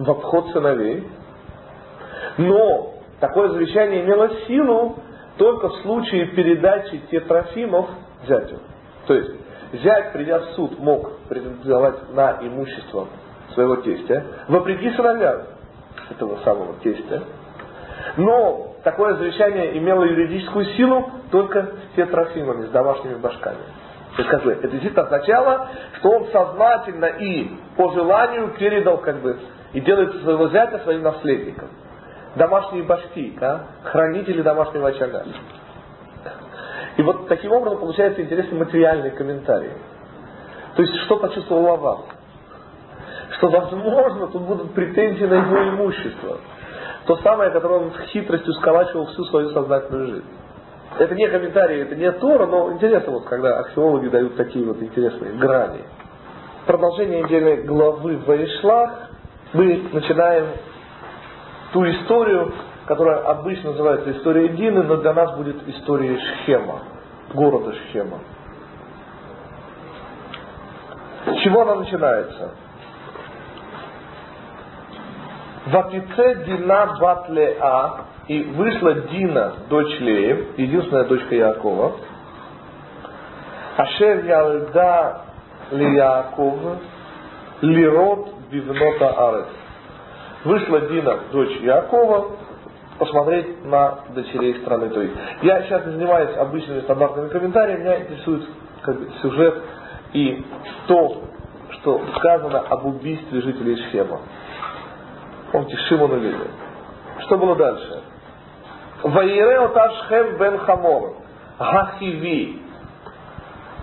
в обход сыновей. Но такое завещание имело силу только в случае передачи Тетрофимов зятю. То есть зять, придя в суд, мог претендовать на имущество своего тестя, вопреки сыновьям этого самого тестя. Но такое завещание имело юридическую силу только с Тетрофимами, с домашними башками. То есть, это действительно означало, что он сознательно и по желанию передал, как бы, и делает своего зятя своим наследником. Домашние башки, да? хранители домашнего очага. И вот таким образом получается интересный материальный комментарий. То есть, что почувствовал Лаван? Что, возможно, тут будут претензии на его имущество. То самое, которое он хитростью сколачивал всю свою сознательную жизнь. Это не комментарий, это не Тора, но интересно, вот, когда археологи дают такие вот интересные грани. Продолжение недельной главы в Ваишлах мы начинаем ту историю, которая обычно называется историей Дины, но для нас будет историей Шхема, города Шхема. С чего она начинается? Ватице Дина Батлеа, и вышла Дина, дочь Леи, единственная дочка Якова, Ашер Ялда Лияков, Лирот Бивнота Арес. Вышла Дина, дочь Якова, посмотреть на дочерей страны той. Я сейчас не занимаюсь обычными стандартными комментариями, меня интересует как бы, сюжет и то, что сказано об убийстве жителей Шхема. Помните, Шимон Леви. Что было дальше? Ваирео Ташхем бен Хамор. Гахиви.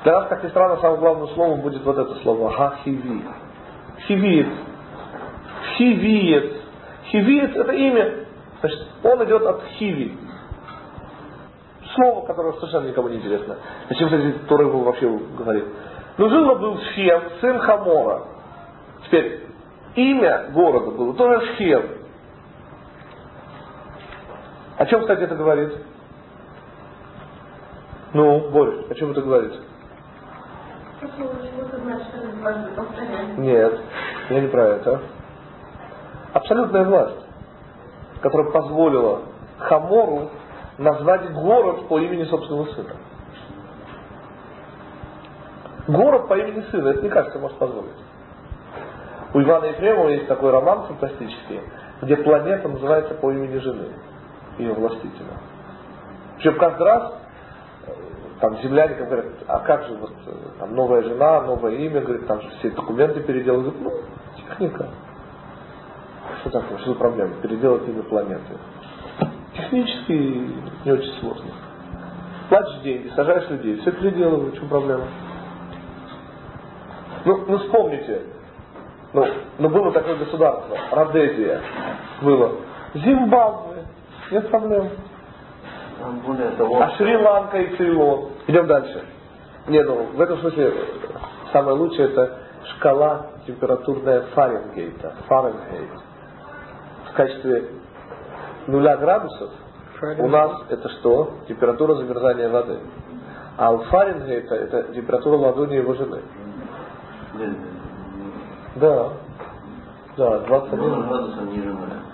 Для нас, как ни странно, самым главным словом будет вот это слово. Гахиви. Хивиет. Хивиет. Хивиет это имя. Значит, он идет от хиви. Слово, которое совершенно никому не интересно. Зачем, кстати, Тора его вообще говорит? Но жил был Шхем, сын Хамора. Теперь, имя города было тоже Шхем. О чем, кстати, это говорит? Ну, Борис, о чем это говорит? Нет, я не про это. Абсолютная власть, которая позволила Хамору назвать город по имени собственного сына. Город по имени сына, это не кажется может позволить. У Ивана Ефремова есть такой роман фантастический, где планета называется по имени жены, ее властителя. Причем каждый раз там земляне говорят, а как же вот э, там новая жена, новое имя, говорит, там же все документы переделывают. Ну, техника. Что такое, что за проблема? Переделать имя планеты. Технически не очень сложно. Платишь деньги, сажаешь людей, все переделывают, в чем проблема? Ну, ну вспомните, ну, ну было такое государство, Родезия, было. Зимбабве, нет проблем. А Шри-Ланка и Цейлон. Идем дальше. Не, ну, в этом смысле самое лучшее это шкала температурная Фаренгейта. Фаренгейт. В качестве нуля градусов у нас это что? Температура замерзания воды. А у Фаренгейта это температура ладони его жены. Да. Да, 21. Но он градусом ниже нуля.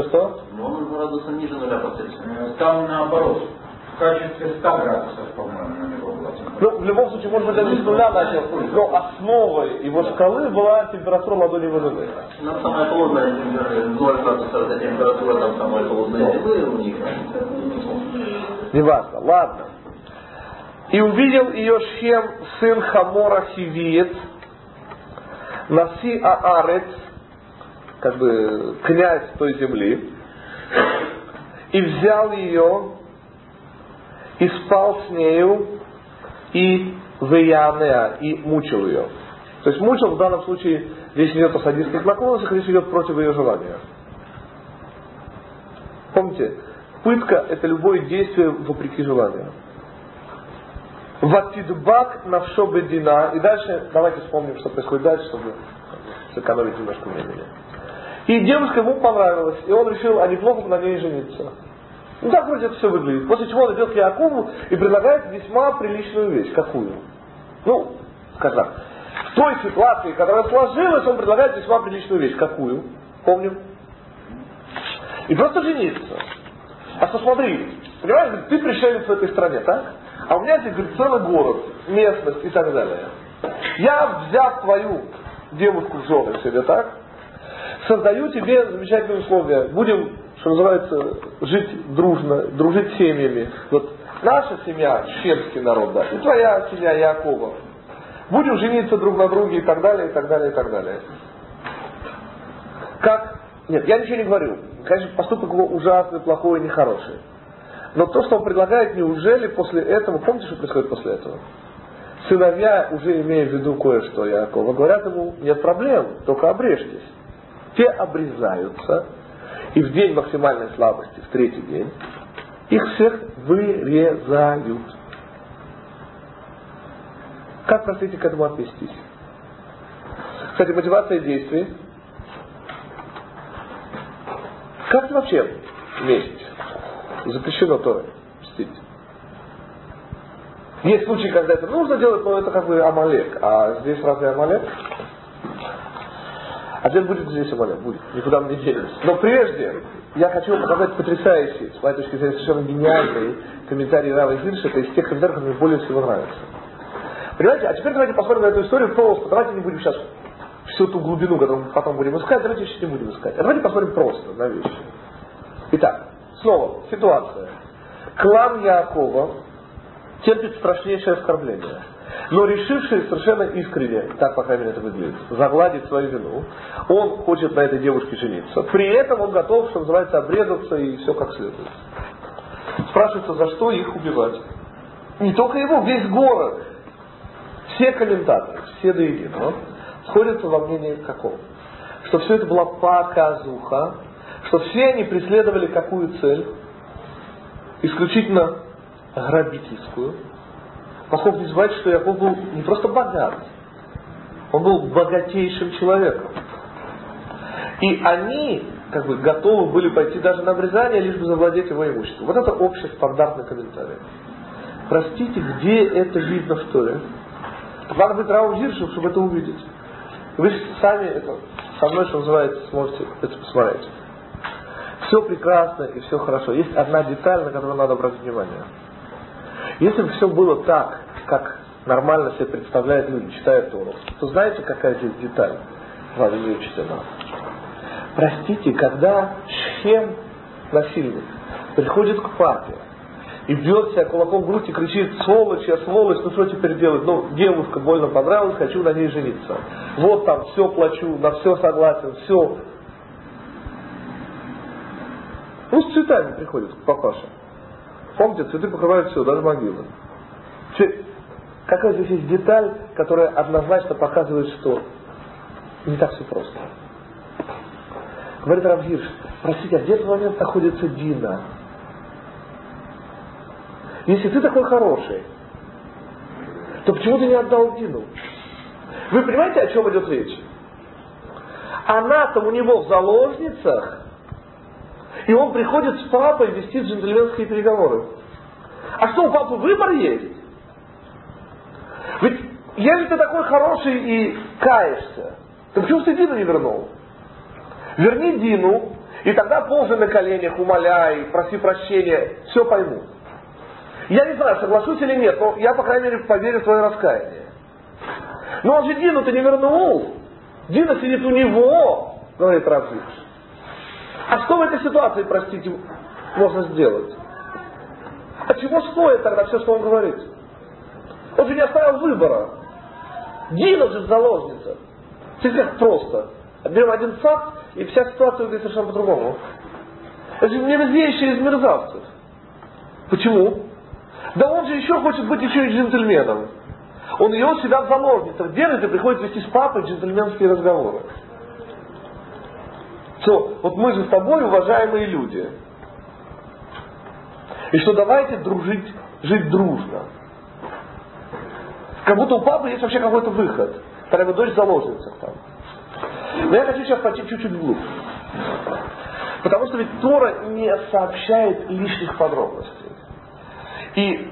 Что-что? Но он градусом ниже нуля по Цельсию. Там наоборот. В качестве 100 градусов, по-моему, на него была Ну, в любом случае, может быть, даже с нуля начал, но основой его шкалы была температура ладони жены. Ну, самая холодная температура, 0 градусов, это температура там самая холодная земли у них. Неважно, ладно. И увидел ее Шхем, сын Хамора Хивиет, Наси Аарец, как бы князь той земли, и взял ее, и спал с нею, и Веянеа, и мучил ее. То есть мучил в данном случае, здесь идет о садистских наклонностях, здесь идет против ее желания. Помните, пытка это любое действие вопреки желанию. Ватидбак навшо бедина. И дальше, давайте вспомним, что происходит дальше, чтобы сэкономить немножко времени. И девушка ему понравилась, и он решил, а неплохо на ней жениться. Ну так вроде это все выглядит. После чего он идет к Якову и предлагает весьма приличную вещь. Какую? Ну, скажем в той ситуации, которая сложилась, он предлагает весьма приличную вещь. Какую? Помним? И просто жениться. А посмотри, понимаешь, ты пришелец в этой стране, так? А у меня здесь, говорит, целый город, местность и так далее. Я, взяв твою девушку в жены себе, так? Создаю тебе замечательные условия. Будем, что называется, жить дружно, дружить семьями. Вот наша семья, чеченский народ, да, и твоя семья Якова. Будем жениться друг на друге и так далее, и так далее, и так далее. Как? Нет, я ничего не говорю. Конечно, поступок его ужасный, плохой, нехороший. Но то, что он предлагает, неужели после этого, помните, что происходит после этого? Сыновья, уже имея в виду кое-что Якова, говорят ему, нет проблем, только обрежьтесь. Те обрезаются, и в день максимальной слабости, в третий день, их всех вырезают. Как, простите, к этому отнестись? Кстати, мотивация действий. Как вообще месть? Запрещено то мстить. Есть случаи, когда это нужно делать, но это как бы Амалек. А здесь разве Амалек? Ответ будет здесь Амалек, будет. Никуда мы не денемся. Но прежде я хочу показать потрясающий, с моей точки зрения, совершенно гениальный комментарий Рава Хирша. Это из тех комментариев, которые мне более всего нравятся. Понимаете? А теперь давайте посмотрим на эту историю просто. Давайте не будем сейчас всю ту глубину, которую мы потом будем искать, давайте сейчас не будем искать. А давайте посмотрим просто на вещи. Итак, снова ситуация. Клан Якова терпит страшнейшее оскорбление. Но решивший совершенно искренне, так по крайней мере это выглядит, загладить свою вину, он хочет на этой девушке жениться. При этом он готов, что называется, обрезаться и все как следует. Спрашивается, за что их убивать? Не только его, весь город. Все комментаторы, все до единого, сходятся во мнении каком? Что все это была показуха, что все они преследовали какую цель? Исключительно грабительскую. Поскольку не забывайте, что Яков был не просто богат, он был богатейшим человеком. И они как бы готовы были пойти даже на обрезание, лишь бы завладеть его имуществом. Вот это общий стандартный комментарий. Простите, где это видно в Торе? Надо быть Раузиршем, чтобы это увидеть. Вы сами это, со мной, что называется, сможете это посмотреть. Все прекрасно и все хорошо. Есть одна деталь, на которую надо обратить внимание. Если бы все было так, как нормально себе представляют люди, читая Тору, то знаете, какая здесь деталь важнее учителя? Простите, когда Шхем, насильник, приходит к папе и бьет себя кулаком в грудь и кричит, сволочь, я сволочь, ну что теперь делать? Ну, девушка больно понравилась, хочу на ней жениться. Вот там, все плачу, на все согласен, все. Ну, с цветами приходит к папаше. Помните, цветы покрывают все, даже могилы. Какая здесь есть деталь, которая однозначно показывает, что не так все просто. Говорит Равгирш, простите, а где в этот момент находится Дина? Если ты такой хороший, то почему ты не отдал Дину? Вы понимаете, о чем идет речь? Она-то у него в заложницах, и он приходит с папой вести джентльменские переговоры. А что, у папы выбор есть? Ведь если ты такой хороший и каешься, то почему ты Дину не вернул? Верни Дину, и тогда ползай на коленях, умоляй, проси прощения, все пойму. Я не знаю, соглашусь или нет, но я, по крайней мере, поверю в свое раскаяние. Но он же Дину-то не вернул. Дина сидит у него, говорит Равзич. А что в этой ситуации, простите, можно сделать? А чего стоит тогда все, что он говорит? Он же не оставил выбора. Дина же заложница. Смотрите, просто. Берем один факт, и вся ситуация выглядит совершенно по-другому. Это же мерзейшие из мерзавцев. Почему? Да он же еще хочет быть еще и джентльменом. Он ее себя в заложницах держит и приходит вести с папой джентльменские разговоры. Все, вот мы же с тобой уважаемые люди. И что давайте дружить, жить дружно. Как будто у папы есть вообще какой-то выход. Когда его дочь заложница там. Но я хочу сейчас пойти чуть-чуть вглубь. Потому что ведь Тора не сообщает лишних подробностей. И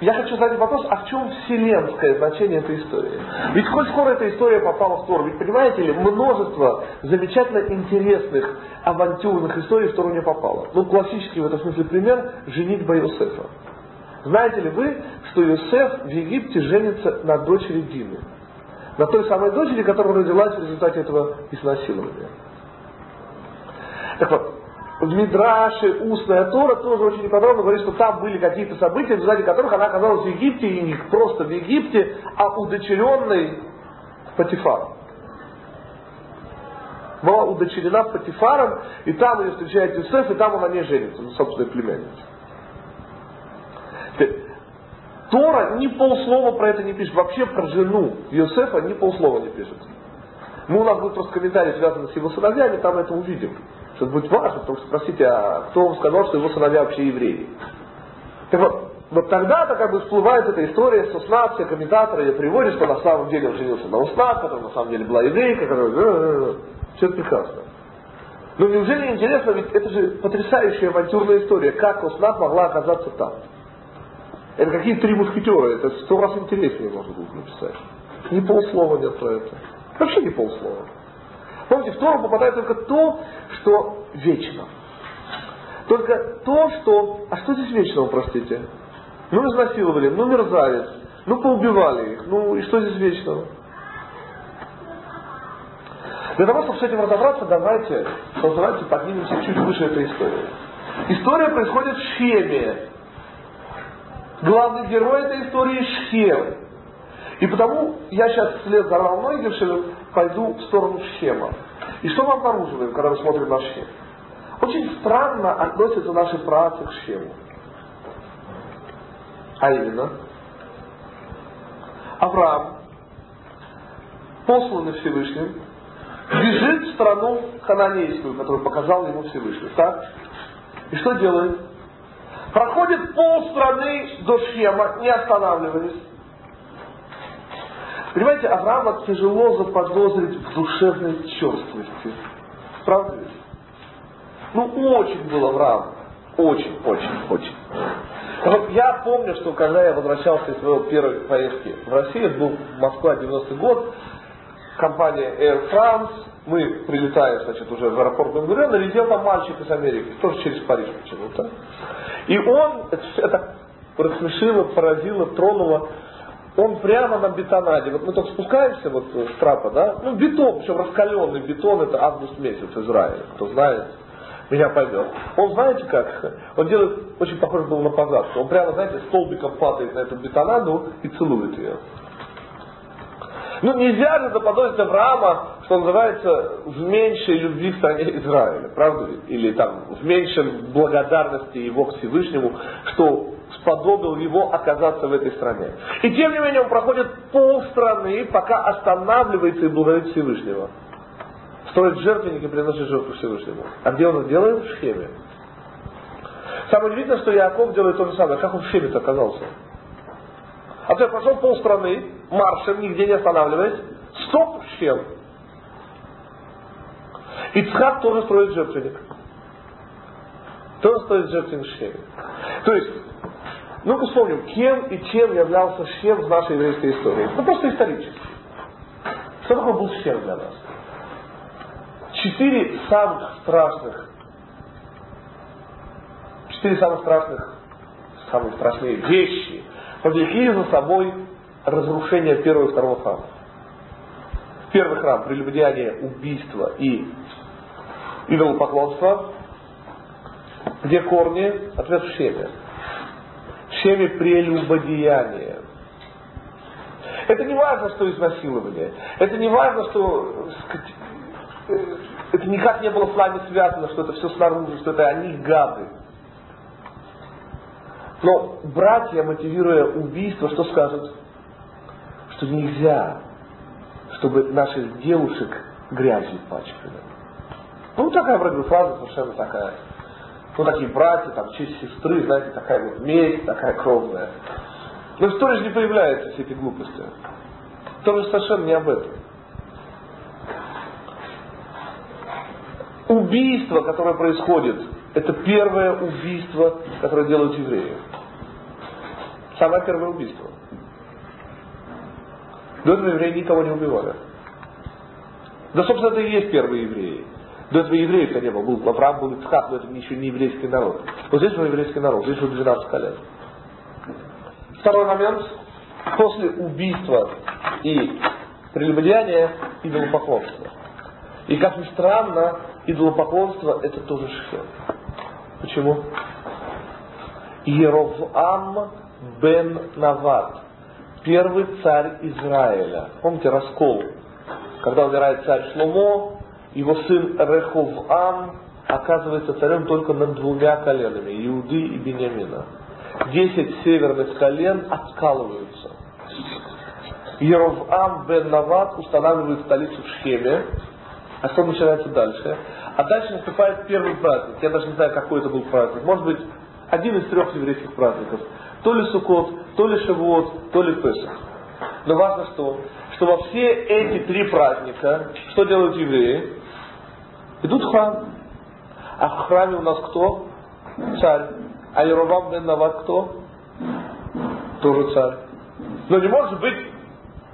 я хочу задать вопрос, а в чем вселенское значение этой истории? Ведь хоть скоро эта история попала в Тору, ведь понимаете ли, множество замечательно интересных авантюрных историй в Тору не попало. Ну, классический в этом смысле пример – женитьба Иосифа. Знаете ли вы, что Иосиф в Египте женится на дочери Дины? На той самой дочери, которая родилась в результате этого изнасилования. Так вот, в Мидраше устная Тора тоже очень подробно говорит, что там были какие-то события, в результате которых она оказалась в Египте, и не просто в Египте, а удочеренной Патифаром. Была удочерена Патифаром, и там ее встречает Юсеф, и там он на ней женится, ну, собственно, племянница. Тора ни полслова про это не пишет. Вообще про жену Иосифа ни полслова не пишет. Мы у нас будет просто комментарий, связанный с его сыновьями, там это увидим. Что будет важно, потому что спросите, а кто вам сказал, что его сыновья вообще евреи? Так вот, вот тогда-то как бы всплывает эта история с Уснат, все комментаторы ее приводят, что на самом деле он женился на Уснат, которая на самом деле была еврейка, которая... Все это прекрасно. Но неужели интересно, ведь это же потрясающая авантюрная история, как Уснат могла оказаться там. Это какие три мушкетера, это сто раз интереснее можно будет написать. Ни полслова нет про это. Вообще ни полслова. Помните, в Тору попадает только то, что вечно. Только то, что... А что здесь вечного, простите? Ну, изнасиловали, ну, мерзавец, ну, поубивали их, ну, и что здесь вечного? Для того, чтобы с этим разобраться, давайте, давайте поднимемся чуть выше этой истории. История происходит в Шеме. Главный герой этой истории Шхем. И потому я сейчас вслед за Равной Гершелем пойду в сторону Шхема. И что мы обнаруживаем, когда мы смотрим на Шхем? Очень странно относятся наши працы к Шхему. А именно, Авраам, посланный Всевышним, бежит в страну хананейскую, которую показал ему Всевышний. Так? И что делает? Проходит полстраны до Шхема, не останавливаясь. Понимаете, Авраама тяжело заподозрить в душевной черствости. Правда? Ну, очень был Авраам. Очень, очень, очень. Вот я помню, что когда я возвращался из своей первой поездки в Россию, это был Москва 90-й год, компания Air France, мы прилетаем, значит, уже в аэропорт Бен налетел там мальчик из Америки, тоже через Париж почему-то. И он, это, это рассмешило, поразило, тронуло, он прямо на бетонаде, вот мы только спускаемся вот с трапа, да, ну бетон, причем раскаленный бетон, это август месяц Израиль, кто знает, меня поймет. Он знаете как? Он делает, очень похоже был на позадку. Он прямо, знаете, столбиком падает на эту бетонаду и целует ее. Ну, нельзя же заподозрить Авраама, что называется, в меньшей любви к стране Израиля, правда ли? Или там в меньшем благодарности его к Всевышнему, что сподобил его оказаться в этой стране. И тем не менее он проходит полстраны, пока останавливается и благодарит Всевышнего. Строит жертвенник и приносит жертву Всевышнему. А где он это делает? В Шхеме. Самое удивительное, что Яков делает то же самое. Как он в Шхеме оказался? А то я прошел полстраны, маршем, нигде не останавливаясь. Стоп, Шхем. Ицхак тоже строит жертвенник. Тоже строит жертвенник в Шхеме. То есть, ну вспомним, кем и чем являлся Шхем в нашей еврейской истории. Ну просто исторически. Что такое был Шхем для нас? Четыре самых страшных, четыре самых страшных, самые страшные вещи повлекли за собой разрушение первого и второго храма. Первый храм – прелюбодеяние, убийство и идолопоклонство. Где корни? Ответ в Шеме. В Шеме прелюбодеяние. Это не важно, что изнасилование. Это не важно, что э, это никак не было с нами связано, что это все снаружи, что это они гады. Но братья, мотивируя убийство, что скажут? Что нельзя, чтобы наших девушек грязью пачкали. Ну, такая вроде фраза совершенно такая. Ну, такие братья, там, честь сестры, знаете, такая вот месть, такая кровная. Но истории же не появляются все эти глупости. Тоже совершенно не об этом. Убийство, которое происходит, это первое убийство, которое делают евреи. Самое первое убийство. До этого евреи никого не убивали. Да, собственно, это и есть первые евреи. До этого евреев-то не было. Был Авраам, был Ицхак, но это еще не еврейский народ. Вот здесь мы еврейский народ, здесь уже 12 колен. Второй момент. После убийства и прелюбодеяния идолопоклонства. И как ни странно, идолопоклонство это тоже шхем. Почему? Еровам бен Нават, первый царь Израиля. Помните раскол? Когда умирает царь Шломо, его сын Реховам оказывается царем только над двумя коленами, Иуды и Бениамина. Десять северных колен откалываются. Еровам бен Нават устанавливает столицу в Шхеме. А что начинается дальше? А дальше наступает первый праздник. Я даже не знаю, какой это был праздник. Может быть, один из трех еврейских праздников. То ли Суккот, то ли Шавуот, то ли Песах. Но важно что? Что во все эти три праздника, что делают евреи? Идут в храм. А в храме у нас кто? Царь. А Яровам бен Нават кто? Тоже царь. Но не может быть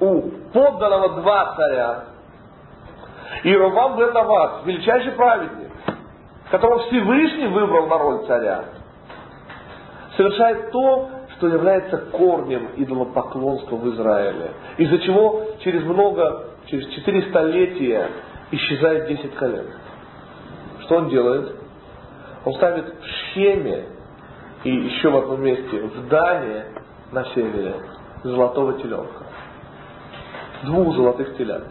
у подданного два царя. Иеровам бен Нават, величайший праведник, которого Всевышний выбрал на роль царя, совершает то, что является корнем идолопоклонства в Израиле. Из-за чего через много, через четыре столетия исчезает десять колен. Что он делает? Он ставит в Шхеме и еще в одном месте в Дане на севере золотого теленка. Двух золотых телят.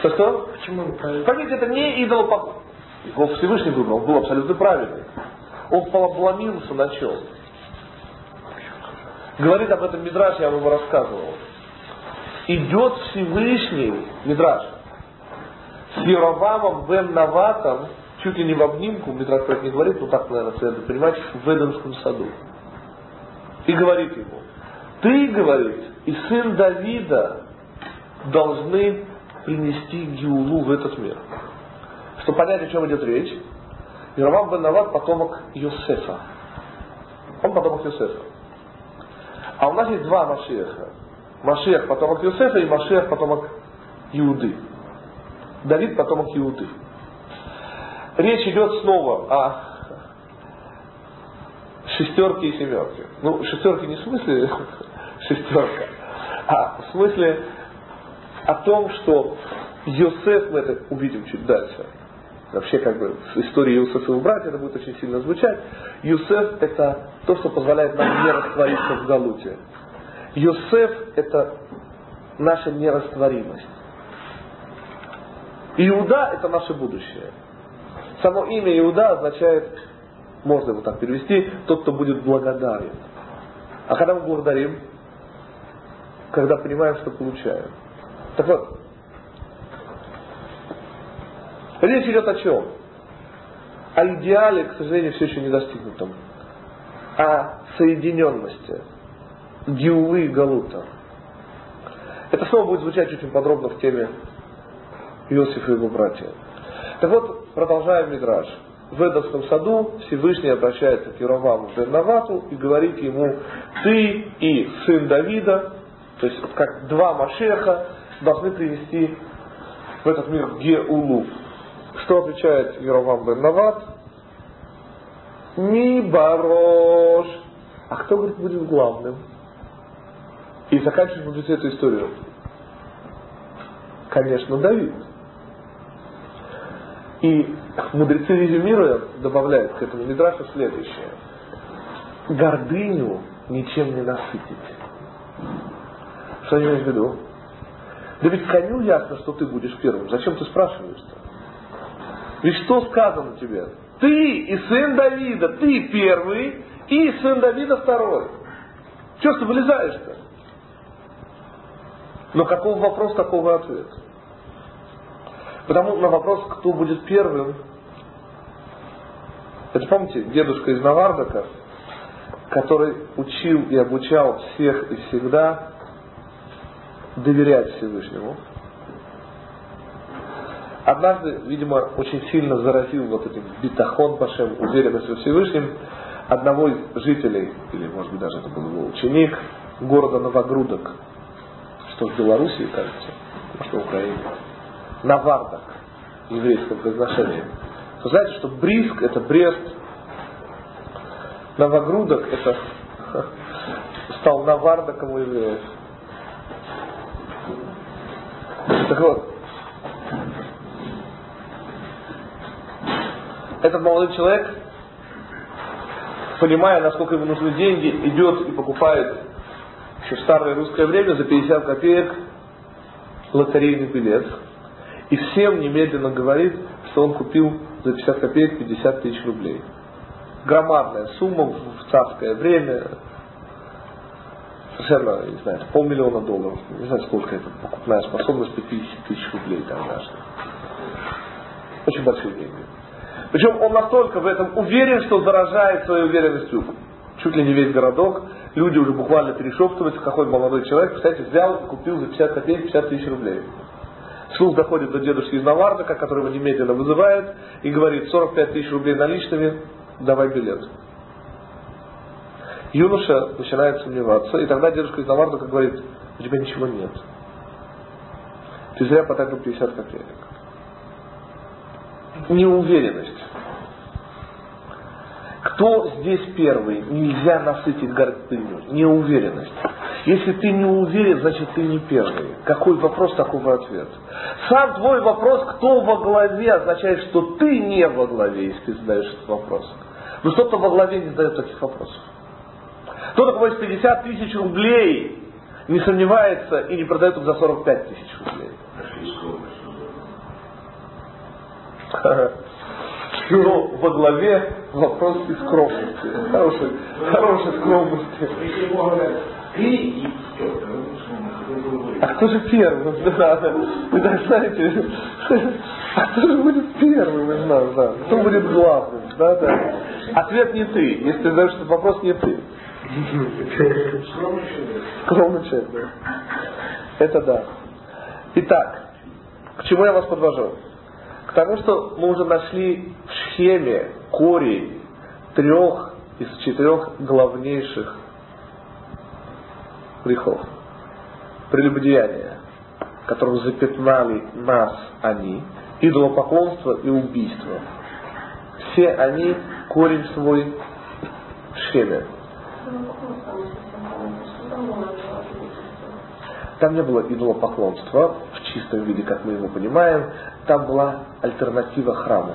Что что? Почему он Поймите, это не идолопоклонство. Его Всевышний выбрал, он был абсолютно правильный. Он полобломился на чем? Говорит об этом Мидраш, я вам рассказывал. Идет Всевышний, Мидраш, с Еровамом бен Наватом, чуть ли не в обнимку, Мидраш про это не говорит, но так, наверное, следует понимать, в Эдемском саду. И говорит ему, ты, говорит, и сын Давида должны принести Гиулу в этот мир. Чтобы понять, о чем идет речь, Иеровам бен Нават потомок Йосефа. Он потомок Йосефа. А у нас есть два Машеха. Машех потомок Йосефа и Машех потомок Иуды. Давид потомок Иуды. Речь идет снова о шестерке и семерке. Ну, шестерки не в смысле шестерка, а в смысле о том, что Йосеф, мы это увидим чуть дальше, вообще как бы с историей Иосифа и братья это будет очень сильно звучать. Юсеф это то, что позволяет нам не раствориться в Галуте. Юсеф это наша нерастворимость. Иуда это наше будущее. Само имя Иуда означает, можно его так перевести, тот, кто будет благодарен. А когда мы благодарим? Когда понимаем, что получаем. Так вот, Речь идет о чем? О идеале, к сожалению, все еще не достигнутом. О соединенности. Гиулы и Галута. Это снова будет звучать очень подробно в теме Иосифа и его братья. Так вот, продолжаем Мидраж. В Эдовском саду Всевышний обращается к Яроваму Бернавату и говорит ему, ты и сын Давида, то есть как два Машеха, должны принести в этот мир Геулу, что отвечает Яровам бен Нават? Ми барош. А кто, говорит, будет главным? И заканчивает мудрецы эту историю. Конечно, Давид. И мудрецы резюмируя, добавляют к этому Мидрашу следующее. Гордыню ничем не насытить. Что я имею в виду? Да ведь коню ясно, что ты будешь первым. Зачем ты спрашиваешь-то? Ведь что сказано тебе? Ты и сын Давида, ты первый, и сын Давида второй. Чего ты вылезаешь-то? Но каков вопрос, такого и ответ. Потому на вопрос, кто будет первым, это помните, дедушка из Навардака, который учил и обучал всех и всегда доверять Всевышнему, однажды, видимо, очень сильно заразил вот этим битахон Пашем, уверенность во Всевышнем, одного из жителей, или может быть даже это был его ученик, города Новогрудок, что в Белоруссии, кажется, что в Украине. Навардок, еврейском произношении. Вы знаете, что Бриск это Брест, Новогрудок это стал Навардоком у. Так вот, этот молодой человек, понимая, насколько ему нужны деньги, идет и покупает еще в старое русское время за 50 копеек лотерейный билет. И всем немедленно говорит, что он купил за 50 копеек 50 тысяч рублей. Громадная сумма в царское время, совершенно, не знаю, полмиллиона долларов, не знаю, сколько это покупная способность, 50 тысяч рублей там даже. Очень большие деньги. Причем он настолько в этом уверен, что заражает своей уверенностью чуть ли не весь городок. Люди уже буквально перешептываются, какой молодой человек, кстати, взял и купил за 50 копеек 50 тысяч рублей. Слух доходит до дедушки из Навардака, которого немедленно вызывает и говорит, 45 тысяч рублей наличными, давай билет. Юноша начинает сомневаться, и тогда дедушка из Навардака говорит, у тебя ничего нет. Ты зря потратил 50 копеек. Неуверенность. Кто здесь первый? Нельзя насытить гордыню. Неуверенность. Если ты не уверен, значит ты не первый. Какой вопрос, такой ответ. Сам твой вопрос, кто во главе, означает, что ты не во главе, если ты задаешь этот вопрос. Но кто-то во главе не задает таких вопросов. Кто такой с 50 тысяч рублей не сомневается и не продает их за 45 тысяч рублей. Но во главе вопрос и скромности. Хорошей, хорошей скромности. А кто же первый? Да, да. Вы даже знаете, а кто же будет первым из нас, да? Кто будет главным? Да, да. Ответ не ты. Если ты задаешь этот вопрос, не ты. Скромный человек, да. Это да. Итак, к чему я вас подвожу? К тому, что мы уже нашли в схеме корень трех из четырех главнейших грехов. Прелюбодеяние, которым запятнали нас они, идолопоклонство и убийство. Все они корень свой в схеме. Там не было идолопоклонства в чистом виде, как мы его понимаем. Там была альтернатива храму.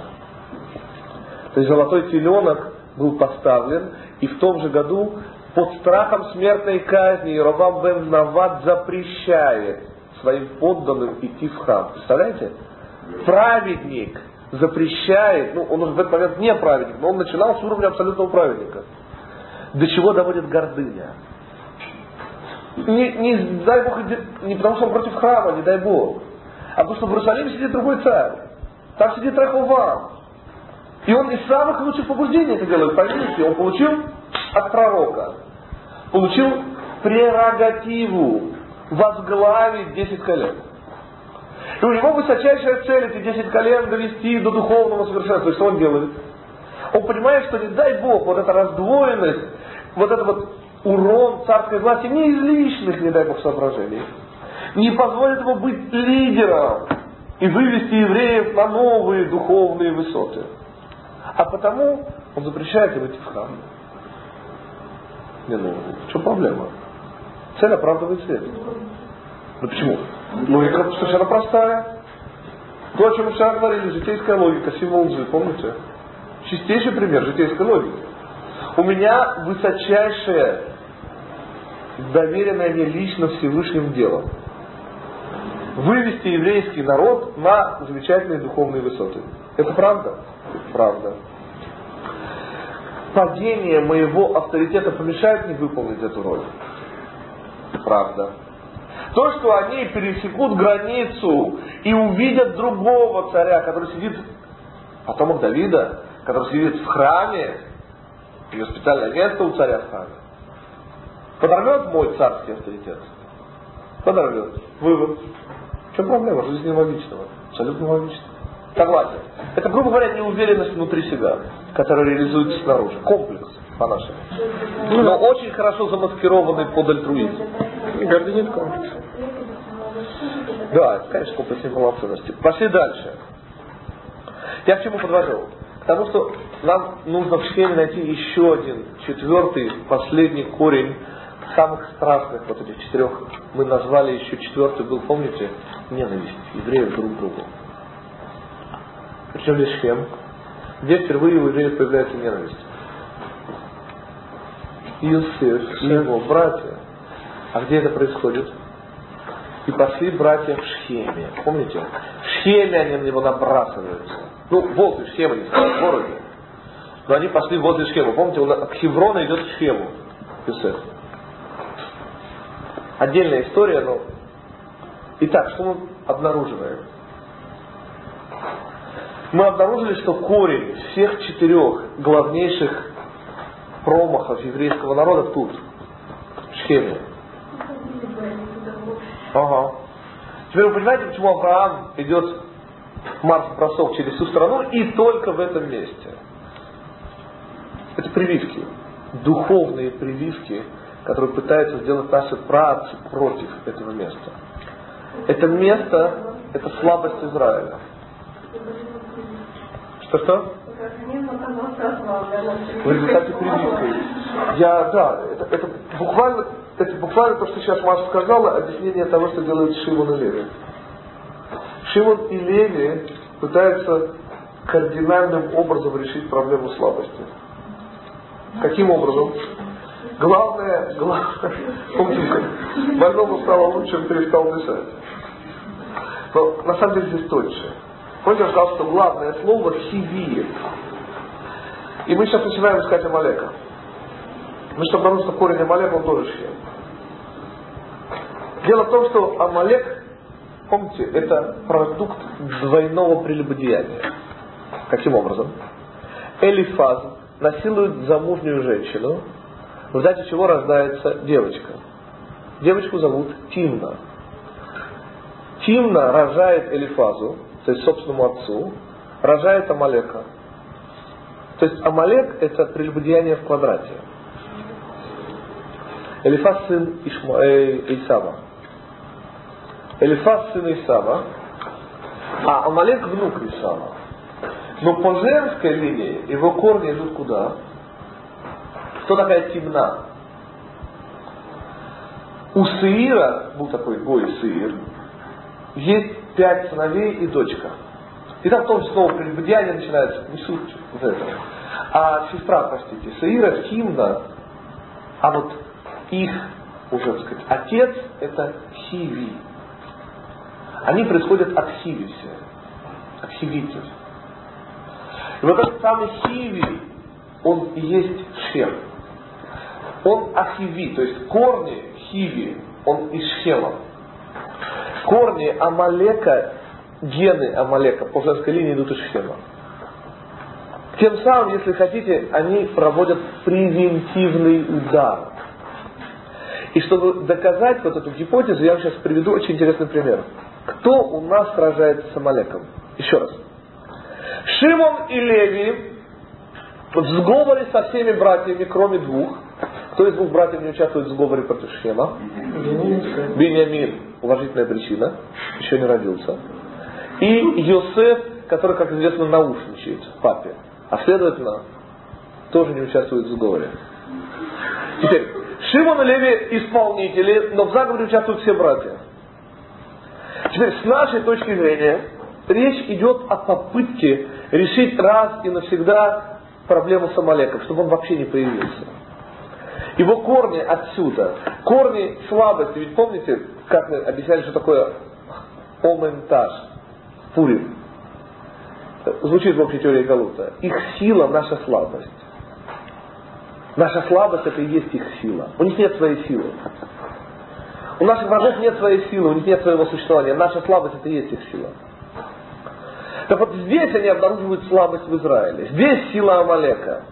То есть золотой теленок был поставлен, и в том же году под страхом смертной казни Иеровам бен Навад запрещает своим подданным идти в храм. Представляете? Праведник запрещает, ну он уже в этот момент не праведник, но он начинал с уровня абсолютного праведника. До чего доводит гордыня? Не, не дай Бог, не потому что он против храма, не дай Бог, а потому что в Иерусалиме сидит другой царь. Там сидит Раховам. И он из самых лучших побуждений это делает. Поймите, он получил от пророка, получил прерогативу возглавить 10 колен. И у него высочайшая цель эти 10 колен довести до духовного совершенства. И что он делает? Он понимает, что не дай Бог, вот эта раздвоенность, вот это вот урон царской власти не из личных, не дай Бог, соображений, не позволит ему быть лидером и вывести евреев на новые духовные высоты. А потому он запрещает им идти в храм. Не, ну, в чем проблема? Цель оправдывает средства. Ну почему? Логика совершенно простая. То, о чем мы вчера говорили, житейская логика, символ лжи, помните? Чистейший пример житейской логики. У меня высочайшее доверенное мне лично Всевышним делом. Вывести еврейский народ на замечательные духовные высоты. Это правда? Правда. Падение моего авторитета помешает мне выполнить эту роль? Правда. То, что они пересекут границу и увидят другого царя, который сидит, потомок Давида, который сидит в храме, ее специальное место у царя в храме, подорвет мой царский авторитет? Подорвет. Вывод. Чем проблема? Жизнь логичного. Абсолютно логично. Согласен. Это, грубо говоря, неуверенность внутри себя, которая реализуется снаружи. Комплекс. по-нашему. Но очень хорошо замаскированный под альтруизм. Гордынет комплекс. Да, конечно, комплекс неполноценности. Пошли дальше. Я к чему подвожу? К тому, что нам нужно в схеме найти еще один, четвертый, последний корень самых страшных вот этих четырех. Мы назвали еще четвертый был, помните, ненависть евреев друг к другу. Причем здесь Шхем? Где впервые у евреев появляется ненависть? Иосиф и его братья. А где это происходит? И пошли братья в Шхеме. Помните? В Шхеме они на него набрасываются. Ну, возле Шхема, не в городе. Но они пошли возле Шхема. Помните, он от Хеврона идет к Шхему. Иосиф. Отдельная история, но... Итак, что мы обнаруживаем? Мы обнаружили, что корень всех четырех главнейших промахов еврейского народа тут, в Шхеме. Ага. Теперь вы понимаете, почему Авраам идет марш-бросок через всю страну и только в этом месте. Это прививки. Духовные прививки, которые пытаются сделать наши праотцы против этого места. Это место, это слабость Израиля. Что-что? В результате прививкой. Я, да, это, это буквально это буквально то, что сейчас Маша сказала, объяснение того, что делают Шимон и Леви. Шимон и Леви пытаются кардинальным образом решить проблему слабости. Каким образом? Главное, главное, помните, больному стало лучше, он перестал дышать. Но на самом деле здесь тоньше. Помните, я сказал, что главное слово хивиет. И мы сейчас начинаем искать Амалека. Мы что обнаружим, что корень Амалека, он тоже шхем. Дело в том, что Амалек, помните, это продукт двойного прелюбодеяния. Каким образом? Элифаз насилует замужнюю женщину, в результате чего рождается девочка. Девочку зовут Тимна. Тимна рожает Элифазу, то есть собственному отцу, рожает Амалека. То есть Амалек это прелюбодеяние в квадрате. Элифаз сын Ишма, э, Исава. Элифаз сын Исава, а Амалек внук Исава. Но по женской линии его корни идут куда? Кто такая Тимна? У Сеира, был такой бой Сеир, есть пять сыновей и дочка. И там тоже снова прелюбодеяние начинается, не суть в этом. А сестра, простите, Саира, Тимна, а вот их, уже так сказать, отец это Хиви. Они происходят от Хиви все. От хивитов. И вот этот самый Хиви, он и есть Шем. Он Ахиви, то есть корни Хиви, он из Шема. Корни Амалека, гены Амалека по женской линии идут из Шема. Тем самым, если хотите, они проводят превентивный удар. И чтобы доказать вот эту гипотезу, я вам сейчас приведу очень интересный пример. Кто у нас сражается с Амалеком? Еще раз. Шимон и Леви в сговоре со всеми братьями, кроме двух. Кто из двух братьев не участвует в сговоре против Шхема? Бениамин. Уважительная причина. Еще не родился. И Йосеф, который, как известно, наушничает папе. А следовательно, тоже не участвует в сговоре. Теперь, Шимон и Леви исполнители, но в заговоре участвуют все братья. Теперь, с нашей точки зрения, речь идет о попытке решить раз и навсегда проблему с Амалеком, чтобы он вообще не появился. Его корни отсюда. Корни слабости. Ведь помните, как мы объясняли, что такое оментаж, пурим. Звучит в общей теории Галута. Их сила – наша слабость. Наша слабость это и есть их сила. У них нет своей силы. У наших врагов нет своей силы, у них нет своего существования. Наша слабость это и есть их сила. Так вот здесь они обнаруживают слабость в Израиле. Здесь сила Амалека.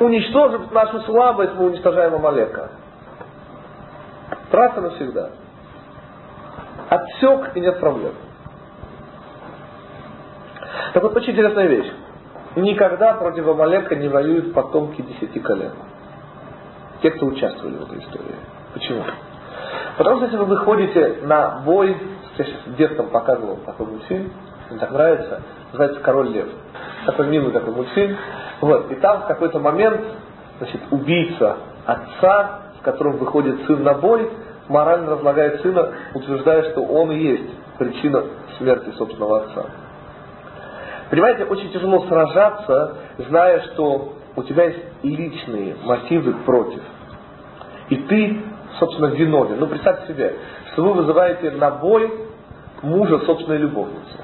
Уничтожив нашу слабость, мы уничтожаем Амалека. И навсегда. Отсек и нет проблем. Так вот, очень интересная вещь. никогда против Амалека не воюют потомки десяти колен. Те, кто участвовали в этой истории. Почему? Потому что если вы выходите на бой, я сейчас детством показывал такой мультфильм, мне так нравится, называется «Король лев». Такой милый такой мультфильм. Вот. И там в какой-то момент значит, убийца отца, с которым выходит сын на бой, морально разлагает сына, утверждая, что он и есть причина смерти собственного отца. Понимаете, очень тяжело сражаться, зная, что у тебя есть личные мотивы против. И ты, собственно, виновен. Ну, представьте себе, что вы вызываете на бой мужа собственной любовницы.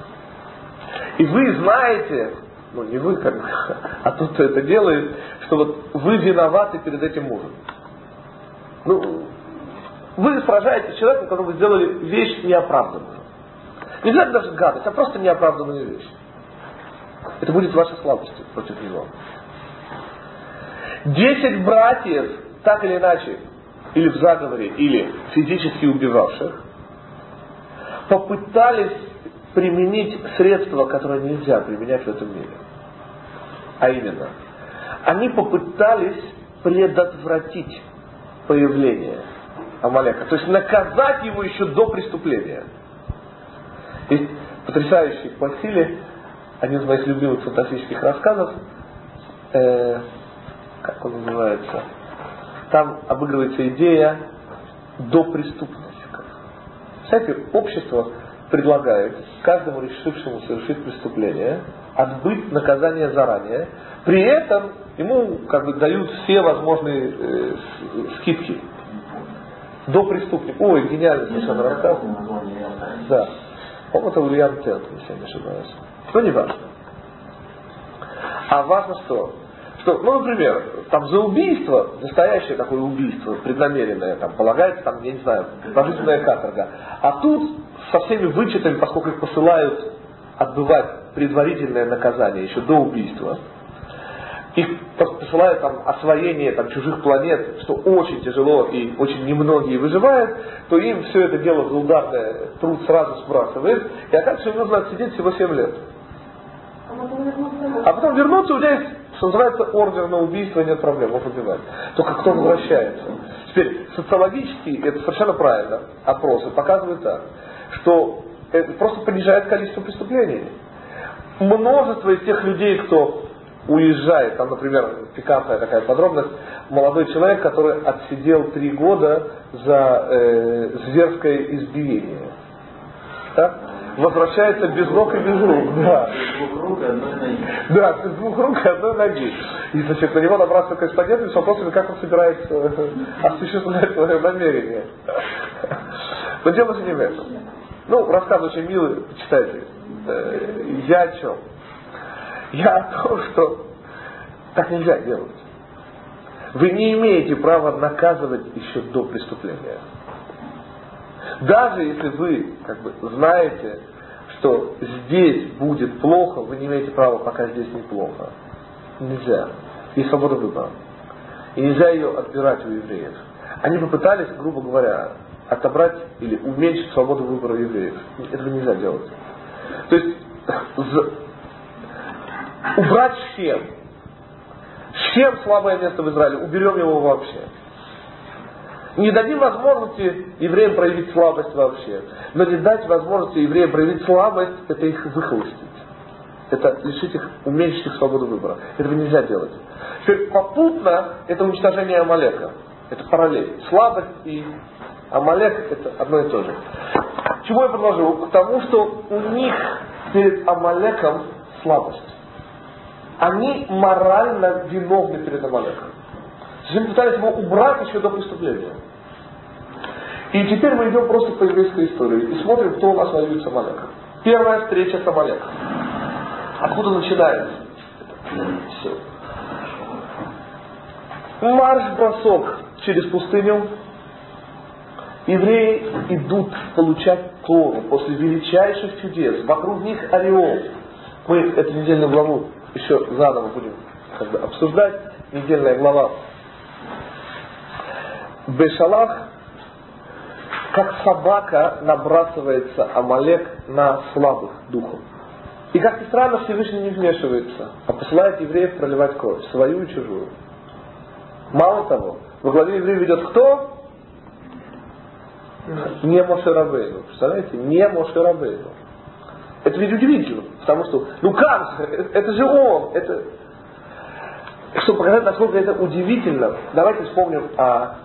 И вы знаете, ну не вы как бы, а тот, кто это делает, что вот вы виноваты перед этим мужем. Ну, вы сражаетесь с человеком, которому сделали вещь неоправданную. Не обязательно даже гадость, а просто неоправданную вещь. Это будет ваша слабость против него. Десять братьев, так или иначе, или в заговоре, или физически убивавших, попытались применить средства, которые нельзя применять в этом мире. А именно, они попытались предотвратить появление Амалека, то есть наказать его еще до преступления. Есть потрясающий по силе один из моих любимых фантастических рассказов, э, как он называется, там обыгрывается идея до преступников. Кстати, общество предлагает каждому решившему совершить преступление отбыть наказание заранее. При этом ему как бы дают все возможные э, скидки до преступника. Ой, гениальный совершенно рассказ. Да. По-моему, это Ульян Тент, если я не ошибаюсь. Но не важно. А важно что? Что, ну, например, там за убийство, настоящее такое убийство, преднамеренное, там, полагается, там, я не знаю, пожизненная каторга. А тут со всеми вычетами, поскольку их посылают отбывать предварительное наказание еще до убийства, их посылают там освоение там, чужих планет, что очень тяжело и очень немногие выживают, то им все это дело за ударный труд сразу сбрасывает, и оказывается, им нужно отсидеть всего 7 лет. А потом вернуться, у тебя есть, что называется, ордер на убийство, нет проблем, можно убивать. Только кто возвращается. Теперь, социологически, это совершенно правильно, опросы показывают так, что это просто понижает количество преступлений. Множество из тех людей, кто уезжает, там, например, пикантная такая подробность, молодой человек, который отсидел три года за э, зверское избиение. Да? Возвращается без ног и без рук. Да. Без двух рук и одной ноги. Да, без двух рук и одной ноги. И, значит, на него набрасывают корреспонденты с вопросами, как он собирается э, осуществлять свое намерение. Но дело же не в этом. Ну, рассказ очень милый, почитайте. Э, я о чем? Я о том, что так нельзя делать. Вы не имеете права наказывать еще до преступления. Даже если вы как бы, знаете, что здесь будет плохо, вы не имеете права, пока здесь неплохо. Нельзя. Есть свобода выбора. И нельзя ее отбирать у евреев. Они попытались, грубо говоря, отобрать или уменьшить свободу выбора евреев. Этого нельзя делать. То есть убрать Шем. Шем слабое место в Израиле, уберем его вообще. Не дадим возможности евреям проявить слабость вообще. Но не дать возможности евреям проявить слабость, это их выхолостить. Это лишить их, уменьшить их свободу выбора. Этого нельзя делать. Теперь попутно это уничтожение Амалека. Это параллель. Слабость и Амалек это одно и то же. Чему я подложил? К тому, что у них перед Амалеком слабость. Они морально виновны перед Амалеком. Они пытались его убрать еще до преступления. И теперь мы идем просто по еврейской истории и смотрим, кто у нас воюет с Амалеком. Первая встреча с Амалеком. Откуда начинается? Все. Марш-бросок через пустыню. Евреи идут получать Тору после величайших чудес. Вокруг них ореол. Мы эту недельную главу еще заново будем как бы, обсуждать. Недельная глава Бешалах, как собака набрасывается Амалек на слабых духом. И как ни странно, Всевышний не вмешивается, а посылает евреев проливать кровь, свою и чужую. Мало того, во главе евреев ведет кто? Не Мошерабейну. Представляете? Не Мошерабейну. Это ведь удивительно, потому что, ну как же, это же он, это... Чтобы показать, насколько это удивительно, давайте вспомним о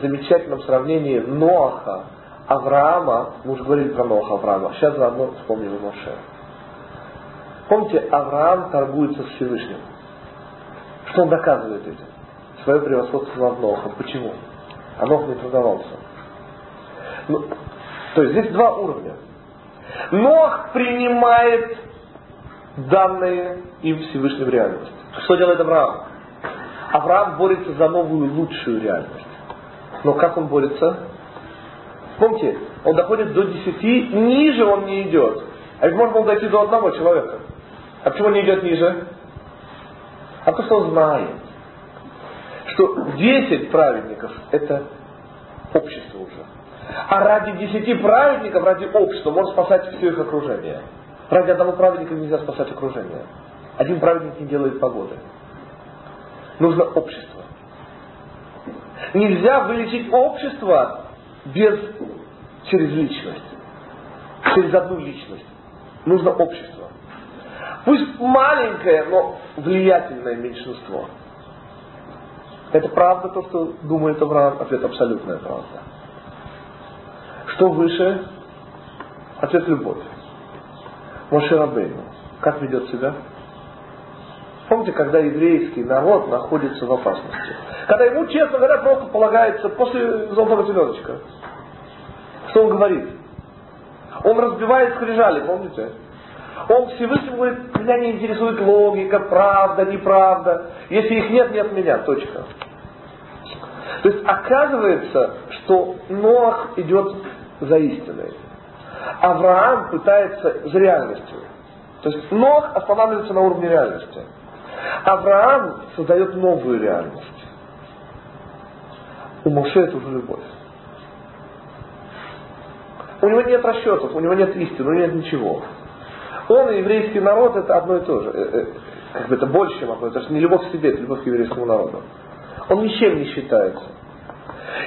замечательном сравнении Ноаха, Авраама, мы уже говорили про Ноаха Авраама, сейчас заодно вспомним Моше. Помните, Авраам торгуется с Всевышним. Что он доказывает этим? Свое превосходство над Нохом. Почему? А Нох не торговался. Ну, то есть здесь два уровня. Нох принимает данные им Всевышним реальность. Что делает Авраам? Авраам борется за новую, лучшую реальность. Но как он борется? Помните, он доходит до десяти, ниже он не идет. А ведь можно было дойти до одного человека. А почему он не идет ниже? А потому что он знает, что десять праведников это общество уже. А ради десяти праведников, ради общества, можно спасать все их окружение. Ради одного праведника нельзя спасать окружение. Один праведник не делает погоды. Нужно общество. Нельзя вылечить общество без, через личность. Через одну личность. Нужно общество. Пусть маленькое, но влиятельное меньшинство. Это правда то, что думает Авраам? Ответ абсолютная правда. Что выше? Ответ любовь. Моше Рабейну. Как ведет себя? Помните, когда еврейский народ находится в опасности? Когда ему, честно говоря, просто полагается после золотого теленочка. Что он говорит? Он разбивает скрижали, помните? Он Всевышнему говорит, меня не интересует логика, правда, неправда. Если их нет, нет меня. Точка. То есть оказывается, что Ноах идет за истиной. Авраам пытается за реальностью. То есть Ноах останавливается на уровне реальности. Авраам создает новую реальность. У Моше это уже любовь. У него нет расчетов, у него нет истины, у него нет ничего. Он и еврейский народ это одно и то же. Э, э, как бы это больше, чем одно и то же. Не любовь к себе, это любовь к еврейскому народу. Он ничем не считается.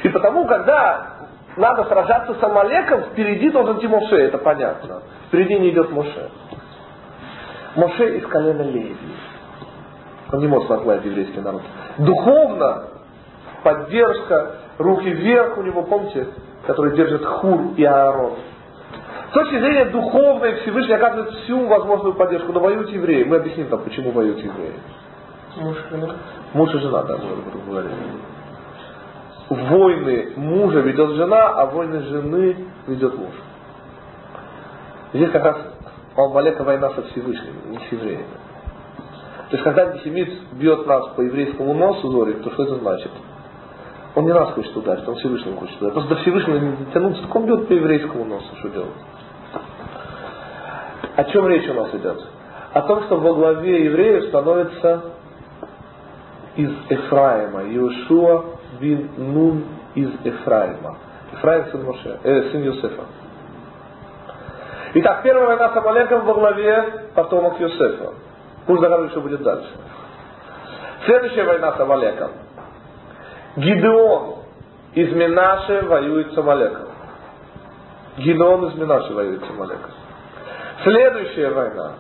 И потому, когда надо сражаться с Амалеком, впереди должен идти Моше, это понятно. Впереди не идет Моше. Моше из колена Леви. Он не может возглавить еврейский народ. Духовно поддержка, руки вверх у него, помните, который держит Хур и Аарон. С точки зрения духовной Всевышний оказывает всю возможную поддержку, но воюют евреи. Мы объясним там, почему воюют евреи. Муж, жена. Муж и жена, да, мы об говорили. Войны мужа ведет жена, а войны жены ведет муж. Здесь как раз у Амалека война со Всевышним, не с евреями. То есть, когда антисемит бьет нас по еврейскому носу, Зорик, то что это значит? Он не нас хочет ударить, он Всевышнего хочет ударить. Просто до Всевышнего не дотянуться, так он бьет по еврейскому носу, что делать? О чем речь у нас идет? О том, что во главе евреев становится из Эфраима, Иошуа бин Нун из Эфраима. Эфраим сын, Моше, э, сын Йосефа. Итак, первая война с Амалеком во главе потомок Йосефа. Пусть догадывается, что будет дальше. Следующая война с Амалеком. Гидеон из Минаши воюет с Амалеком. Гидеон из Минаши воюет с Амалеком. Следующая война.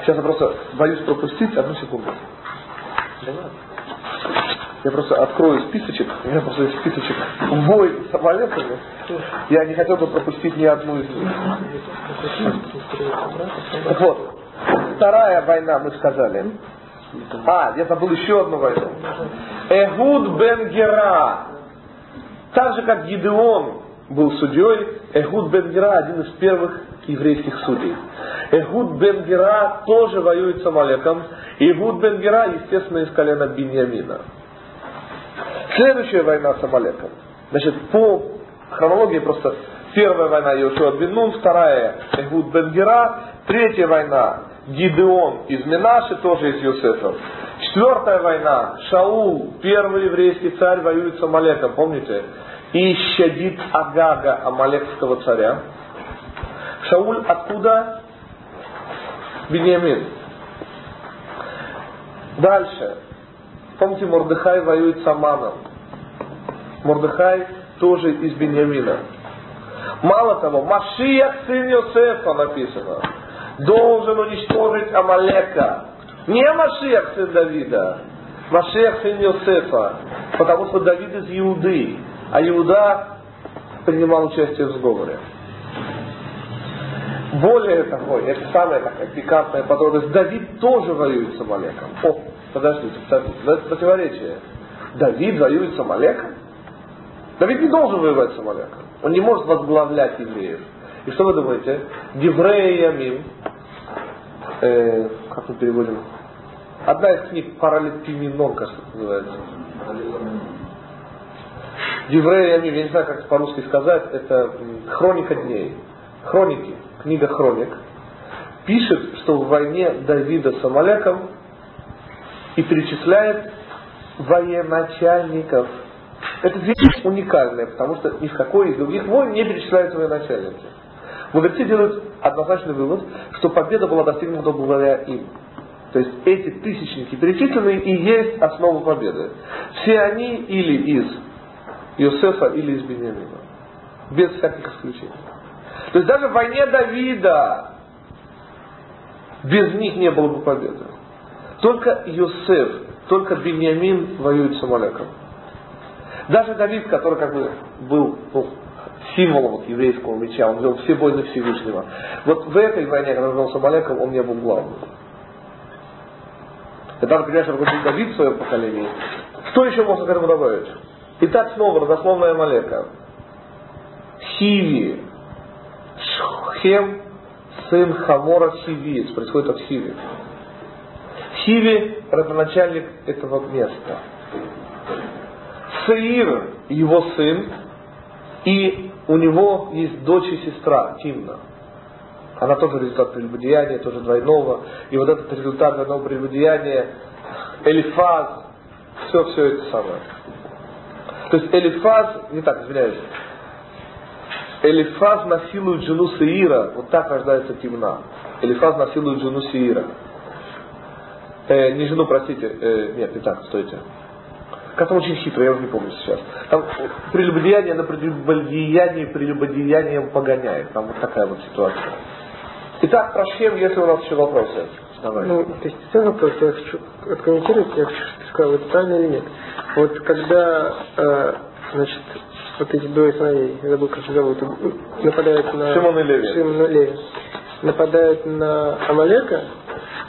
Сейчас я просто боюсь пропустить одну секунду. Я просто открою списочек. У меня просто есть списочек войн с Амалеками. Я не хотел бы пропустить ни одну из них. Так вот, вторая война, мы сказали. А, я забыл еще одну войну. Эхуд бен Гера. Так же, как Гидеон был судьей, Эхуд бен Гера один из первых еврейских судей. Эхуд бен Гера тоже воюет с Амалеком. Эхуд бен Гера, естественно, из колена Биньямина. Следующая война с Амалеком. Значит, по хронологии просто первая война Йошуа бен вторая Эхуд бен Гера, третья война Гидеон из Минаши, тоже из Юсефа. Четвертая война. Шаул, первый еврейский царь, воюет с Амалеком, помните? И щадит Агага, амалекского царя. Шауль откуда? Беньямин. Дальше. Помните, Мордыхай воюет с Аманом. Мордыхай тоже из Беньямина. Мало того, Машиях сын Йосефа написано. Должен уничтожить Амалека. Не Машиях сын Давида. Машиях сын Йосефа. Потому что Давид из Иуды. А Иуда принимал участие в сговоре. Более того, это самая такая пикантная подробность. Давид тоже воюет с Амалеком. О, подождите, подождите. Это противоречие. Давид воюет с Амалеком? Давид не должен воевать с Амалеком. Он не может возглавлять евреев. И что вы думаете? Деврея Ямим, э, как мы переводим? Одна из книг Паралипиминон, кажется, называется. Деврея Ямим, я не знаю, как это по-русски сказать, это хроника дней. Хроники, книга хроник. Пишет, что в войне Давида с Амалеком и перечисляет военачальников – это вещь уникальная, потому что ни в какой из других войн не перечисляются военачальники. Мудрецы делают однозначный вывод, что победа была достигнута благодаря им. То есть эти тысячники перечисленные и есть основа победы. Все они или из Иосифа, или из Бениамина. Без всяких исключений. То есть даже в войне Давида без них не было бы победы. Только Иосиф, только Бениамин воюет с Амалеком. Даже Давид, который как бы был ну, символом вот, еврейского меча, он вел все войны Всевышнего. Вот в этой войне, когда он был с Амалеком, он не был главным. И даже, был Давид в своем поколении. Что еще можно к этому добавить? Итак, снова родословная Амалека. Хиви. Шхем, сын Хамора Хивиец, происходит от Хиви. Хиви – родоначальник этого места. Саир его сын, и у него есть дочь и сестра, Тимна. Она тоже результат прелюбодеяния, тоже двойного. И вот этот результат двойного прелюбодеяния, Элифаз, все, все это самое. То есть Элифаз, не так, извиняюсь, Элифаз насилует жену Саира, вот так рождается Тимна. Элифаз насилует жену Саира. Э, не жену, простите, э, нет, не так, стойте. Как-то очень хитро, я уже не помню сейчас. Там прелюбодеяние на прелюбодеяние прелюбодеянием погоняет. Там вот такая вот ситуация. Итак, про Шем, если у нас еще вопросы. Давай. Ну, то есть все вопрос, я хочу откомментировать, я хочу, что ты сказал, это правильно или нет. Вот когда, э, значит, вот эти двое сыновей, я забыл, как их зовут, нападают на... Шимон и Леви. Шимон и Леви. Нападают на Амалека,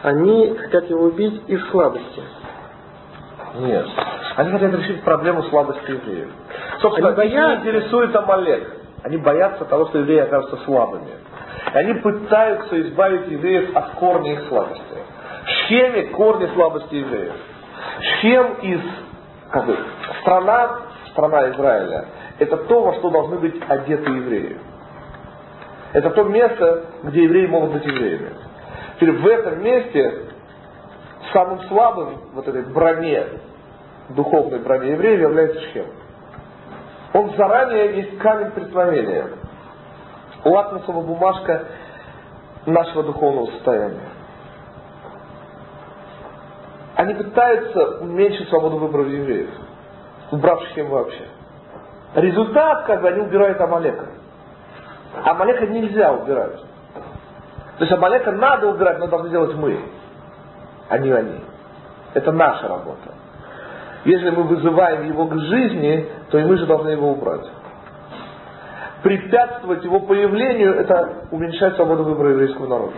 они хотят его убить из слабости. Нет. Они хотят решить проблему слабости евреев. Собственно, они боятся. их не интересует Амалек. Они боятся того, что евреи окажутся слабыми. Они пытаются избавить евреев от корня их слабости. Шхеме корни слабости евреев. Шхем из как бы, страна, страна Израиля, это то, во что должны быть одеты евреи. Это то место, где евреи могут быть евреями. Теперь в этом месте самым слабым вот этой броне, духовной броне евреев является Шхем. Он заранее есть камень преткновения. Лакмусова бумажка нашего духовного состояния. Они пытаются уменьшить свободу выбора евреев, убрав Шхем вообще. Результат, как бы они убирают Амалека. Амалека нельзя убирать. То есть Амалека надо убирать, но должны делать мы а не они. Это наша работа. Если мы вызываем его к жизни, то и мы же должны его убрать. Препятствовать его появлению – это уменьшать свободу выбора еврейского народа.